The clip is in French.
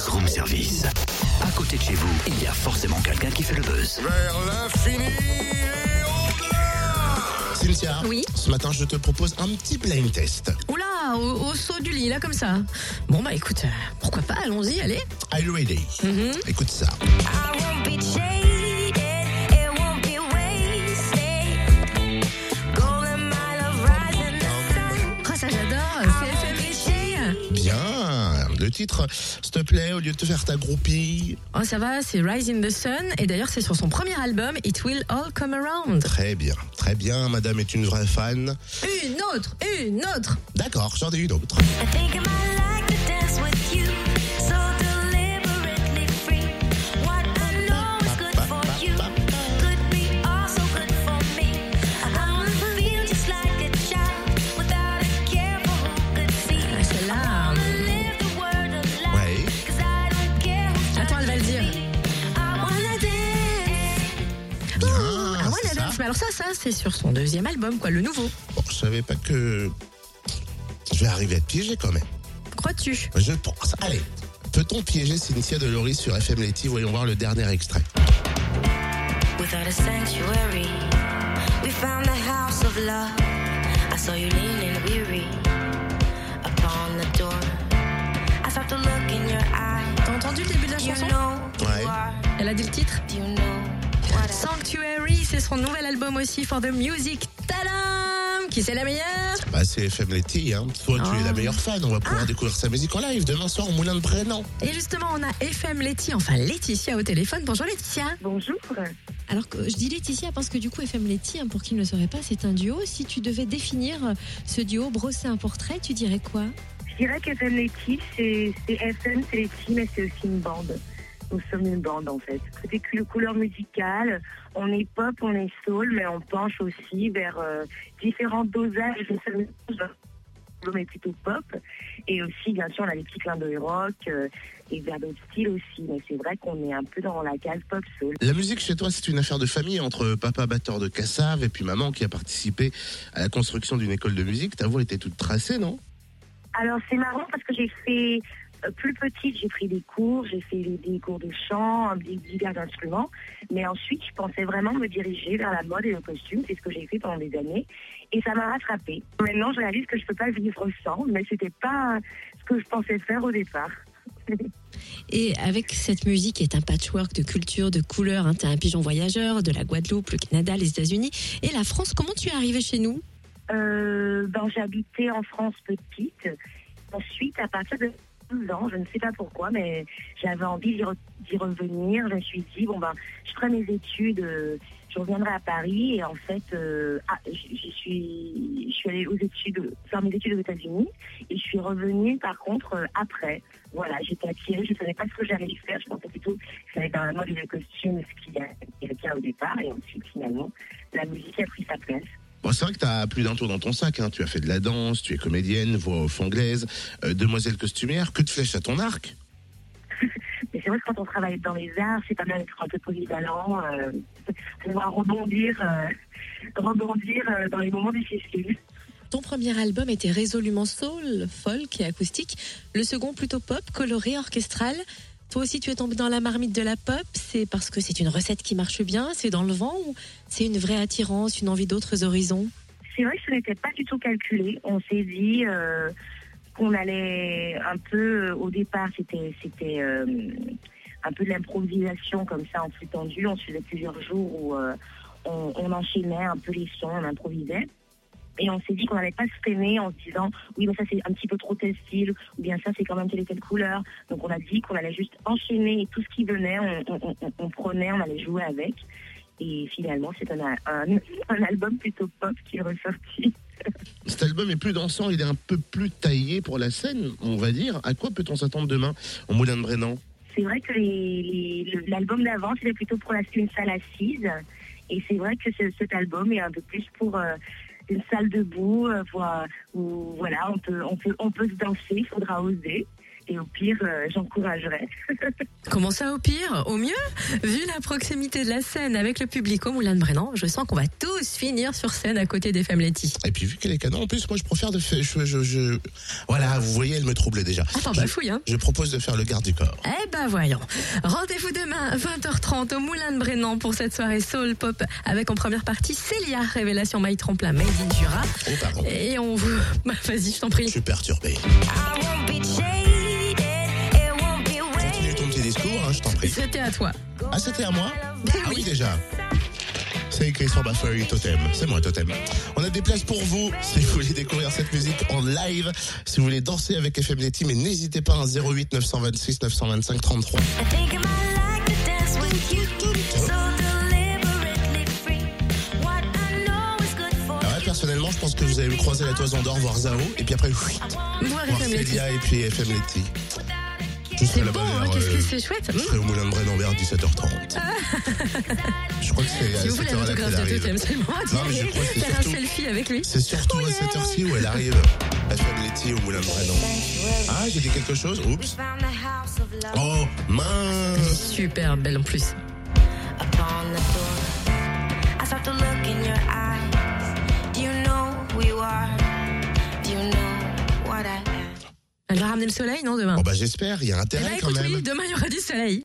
Buzz Room Service. À côté de chez vous, il y a forcément quelqu'un qui fait le buzz. Vers l'infini et au-delà Cynthia, Oui ce matin, je te propose un petit blind test. Oula, au, au saut du lit, là, comme ça. Bon, bah écoute, euh, pourquoi pas, allons-y, allez. Are you ready? Mhm. Écoute ça. I won't be jaded, it won't be wasted. Golden mile of rising the sun. Oh, ça j'adore, c'est FM Léché. Bien. Le titre, s'il te plaît, au lieu de te faire ta groupie. Oh, ça va, c'est Rise in the Sun. Et d'ailleurs, c'est sur son premier album, It Will All Come Around. Très bien. Très bien, madame est une vraie fan. Une autre, une autre. D'accord, j'en ai une autre. I think alors ça, ça, c'est sur son deuxième album, quoi, le nouveau. Bon, je savais pas que je vais arriver à te piéger quand même. Crois-tu? Je pense. Allez, peut-on piéger Cynthia Deloris sur FM Letty? Voyons voir le dernier extrait. Without a sanctuary, we found the house of love. I saw you leaning weary upon the door. I start to look in your eyes. T'as entendu le début de la You chanson? know Ouais. Elle a dit le titre? Sanctuary, c'est son nouvel album aussi, For the Music. Tadam Qui c'est la meilleure? Bah, c'est FM Letty, hein. Toi, tu es la meilleure fan. On va pouvoir découvrir sa musique en live demain soir au Moulin de Brennan. Et justement, on a FM Letty, enfin Laetitia au téléphone. Bonjour Laetitia. Bonjour. Alors que je dis Laetitia parce que du coup FM Letty, hein, pour qui ne le saurait pas, c'est un duo. Si tu devais définir ce duo, brosser un portrait, tu dirais quoi? Je dirais qu'FM Letty, c'est c'est FM, c'est Letty, mais c'est aussi une bande. Nous sommes une bande en fait. Côté cou- couleur musicale, on est pop, on est soul, mais on penche aussi vers euh, différents dosages de est plutôt pop. Et aussi, bien sûr, on a des petits clins d'œil rock euh, et vers d'autres styles aussi. Mais c'est vrai qu'on est un peu dans la case pop soul. La musique chez toi, c'est une affaire de famille entre papa batteur de Cassave et puis maman qui a participé à la construction d'une école de musique. Ta voix était toute tracée, non? Alors c'est marrant parce que j'ai fait plus petite, j'ai pris des cours, j'ai fait des, cours de chant, des divers instruments, mais ensuite je pensais vraiment me diriger vers la mode et le costume, c'est ce que j'ai fait pendant des années, et ça m'a rattrapée. Maintenant je réalise que je peux pas vivre sans, mais c'était pas ce que je pensais faire au départ. Et avec cette musique qui est un patchwork de culture, de couleurs, hein, t'es un pigeon voyageur, de la Guadeloupe, le Canada, les États-Unis et la France. Comment tu es arrivé chez nous? Euh, ben, j'habitais en France petite. Ensuite, à partir de 12 ans, je ne sais pas pourquoi, mais j'avais envie d'y re- d'y revenir. Je me suis dit, bon, ben, je ferai mes études, euh, je reviendrai à Paris. Et en fait, euh, ah, je suis allée aux études, faire mes études aux États-Unis. Et je suis revenue, par contre, euh, après. Voilà, j'étais attirée, je ne savais pas ce que j'allais faire. Je pensais plutôt que ça allait dans la mode et le costume, ce qui est le cas au départ. Et ensuite, finalement, la musique a pris sa place. Bon, c'est vrai que tu as plus d'un tour dans ton sac. Hein. Tu as fait de la danse, tu es comédienne, voix off anglaise, euh, demoiselle costumière. Que de flèches à ton arc? Mais c'est vrai que quand on travaille dans les arts, c'est pas mal d'être un peu polyvalent, euh, pouvoir rebondir, euh, rebondir euh, dans les moments difficiles. Ton premier album était résolument soul, folk et acoustique. Le second plutôt pop, coloré, orchestral. Toi aussi, tu es tombé dans la marmite de la pop. C'est parce que c'est une recette qui marche bien, c'est dans le vent ou c'est une vraie attirance, une envie d'autres horizons? C'est vrai que ce n'était pas du tout calculé. On s'est dit euh, qu'on allait un peu, euh, au départ, c'était c'était euh, un peu de l'improvisation comme ça en flux tendu. On se faisait plusieurs jours où on enchaînait un peu les sons, on improvisait. Et on s'est dit qu'on n'allait pas se freiner en se disant oui mais ça c'est un petit peu trop tel style ou bien ça c'est quand même telle et telle couleur. Donc on a dit qu'on allait juste enchaîner et tout ce qui venait on, on- on- on prenait, on allait jouer avec. Et finalement c'est un, un, un album plutôt pop qui est ressorti. Cet album est plus dansant, il est un peu plus taillé pour la scène, on va dire. À quoi peut-on s'attendre demain au Moulin de Brennan? C'est vrai que l'album d'avant c'était plutôt pour la, une salle assise. Et c'est vrai que ce- cet album est un peu plus pour euh, une salle debout, euh, voilà, on peut, on, peut, on peut se danser, il faudra oser. Et au pire, euh, j'encouragerais. Comment ça au pire? Au mieux? Vu la proximité de la scène avec le public au Moulin de Brennan, je sens qu'on va tous finir sur scène à côté des femmes Letty. Et puis vu qu'elle est canon, en plus, moi je préfère de faire. Je, je- je- Voilà, vous voyez, elle me trouble déjà. Attends, je, bah fouille, hein je propose de faire le garde du corps. Eh ben voyons. Rendez-vous demain 20h30 au Moulin de Brennan pour cette soirée soul pop avec en première partie Célia, révélation My Tremplin Made in Jura. Oh, pardon. Et on vous... Bah, vas-y, je t'en prie. Je suis perturbé. I won't be je t'en prie. C'était à toi. Ah, c'était à moi Ah oui, déjà. C'est écrit sur ma feuille Totem. C'est moi, Totem. On a des places pour vous si vous voulez découvrir cette musique en live, si vous voulez danser avec FM Letty, mais n'hésitez pas à 08 926 925 33. I think I might like to dance with you, so deliberately free. What I know is good for Alors ouais, personnellement, je pense que vous allez me croiser la toison d'or, voir Zao, et puis après, oui, Voir. Célia et puis FM Letty. C'est bon, hein, qu'est-ce euh, que c'est chouette. Je serai au Moulin de Brennan vers 17h30. je crois que c'est à Si vous voulez un autographe de. Totem, c'est crois que c'est Faire un selfie avec lui. C'est surtout à cette heure-ci où elle arrive. FM Letty au Moulin de Brennan. Ah, j'ai dit quelque chose Oups. Oh, mince Super belle en plus. Va ramener le soleil, non, demain Bon bah j'espère, il y a Eh intérêt ben, quand écoute, même. oui, demain il y aura du soleil.